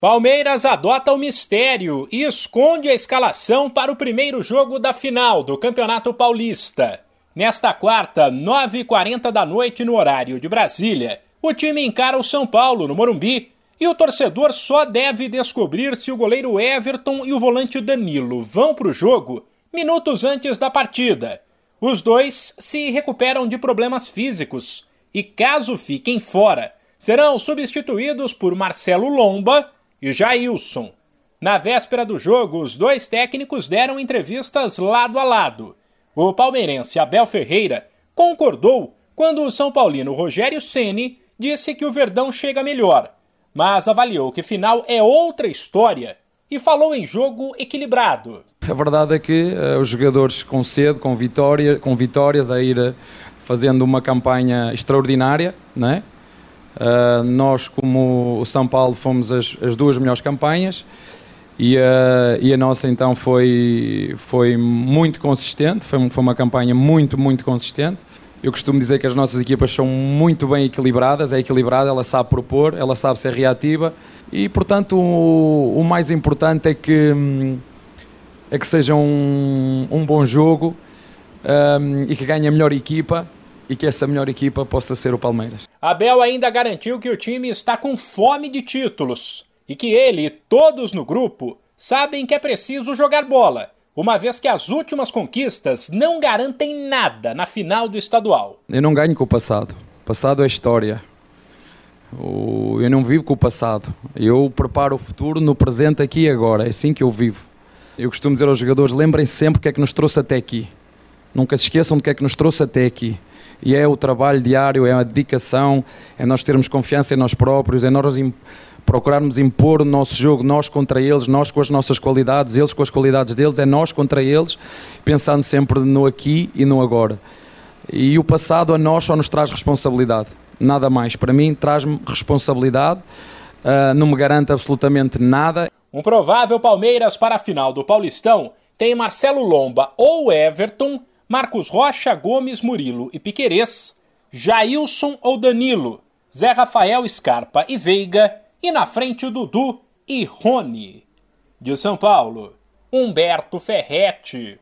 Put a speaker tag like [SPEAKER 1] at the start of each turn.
[SPEAKER 1] Palmeiras adota o mistério e esconde a escalação para o primeiro jogo da final do Campeonato Paulista. Nesta quarta, 9h40 da noite no horário de Brasília, o time encara o São Paulo no Morumbi e o torcedor só deve descobrir se o goleiro Everton e o volante Danilo vão para o jogo minutos antes da partida. Os dois se recuperam de problemas físicos e, caso fiquem fora, serão substituídos por Marcelo Lomba e Jailson. Na véspera do jogo, os dois técnicos deram entrevistas lado a lado. O palmeirense Abel Ferreira concordou quando o São Paulino Rogério Ceni disse que o Verdão chega melhor, mas avaliou que final é outra história e falou em jogo equilibrado.
[SPEAKER 2] A verdade é que uh, os jogadores com sede, com, vitória, com vitórias, a ir uh, fazendo uma campanha extraordinária, né? Uh, nós, como o São Paulo, fomos as, as duas melhores campanhas e, uh, e, a nossa então foi, foi muito consistente, foi, foi uma campanha muito, muito consistente. Eu costumo dizer que as nossas equipas são muito bem equilibradas, é equilibrada, ela sabe propor, ela sabe ser reativa e, portanto, o, o mais importante é que, é que seja um, um bom jogo um, e que ganhe a melhor equipa e que essa melhor equipa possa ser o Palmeiras.
[SPEAKER 1] Abel ainda garantiu que o time está com fome de títulos e que ele e todos no grupo sabem que é preciso jogar bola, uma vez que as últimas conquistas não garantem nada na final do estadual.
[SPEAKER 2] Eu não ganho com o passado. O passado é história. Eu não vivo com o passado. Eu preparo o futuro no presente aqui e agora. É assim que eu vivo. Eu costumo dizer aos jogadores: lembrem-se sempre o que é que nos trouxe até aqui. Nunca se esqueçam do que é que nos trouxe até aqui e é o trabalho diário, é a dedicação, é nós termos confiança em nós próprios, é nós procurarmos impor o nosso jogo, nós contra eles, nós com as nossas qualidades, eles com as qualidades deles, é nós contra eles, pensando sempre no aqui e no agora. E o passado a nós só nos traz responsabilidade, nada mais. Para mim, traz-me responsabilidade, uh, não me garante absolutamente nada.
[SPEAKER 1] Um provável Palmeiras para a final do Paulistão tem Marcelo Lomba ou Everton Marcos Rocha, Gomes, Murilo e Piquerez, Jailson ou Danilo, Zé Rafael, Scarpa e Veiga, e na frente o Dudu e Rony. De São Paulo, Humberto Ferretti.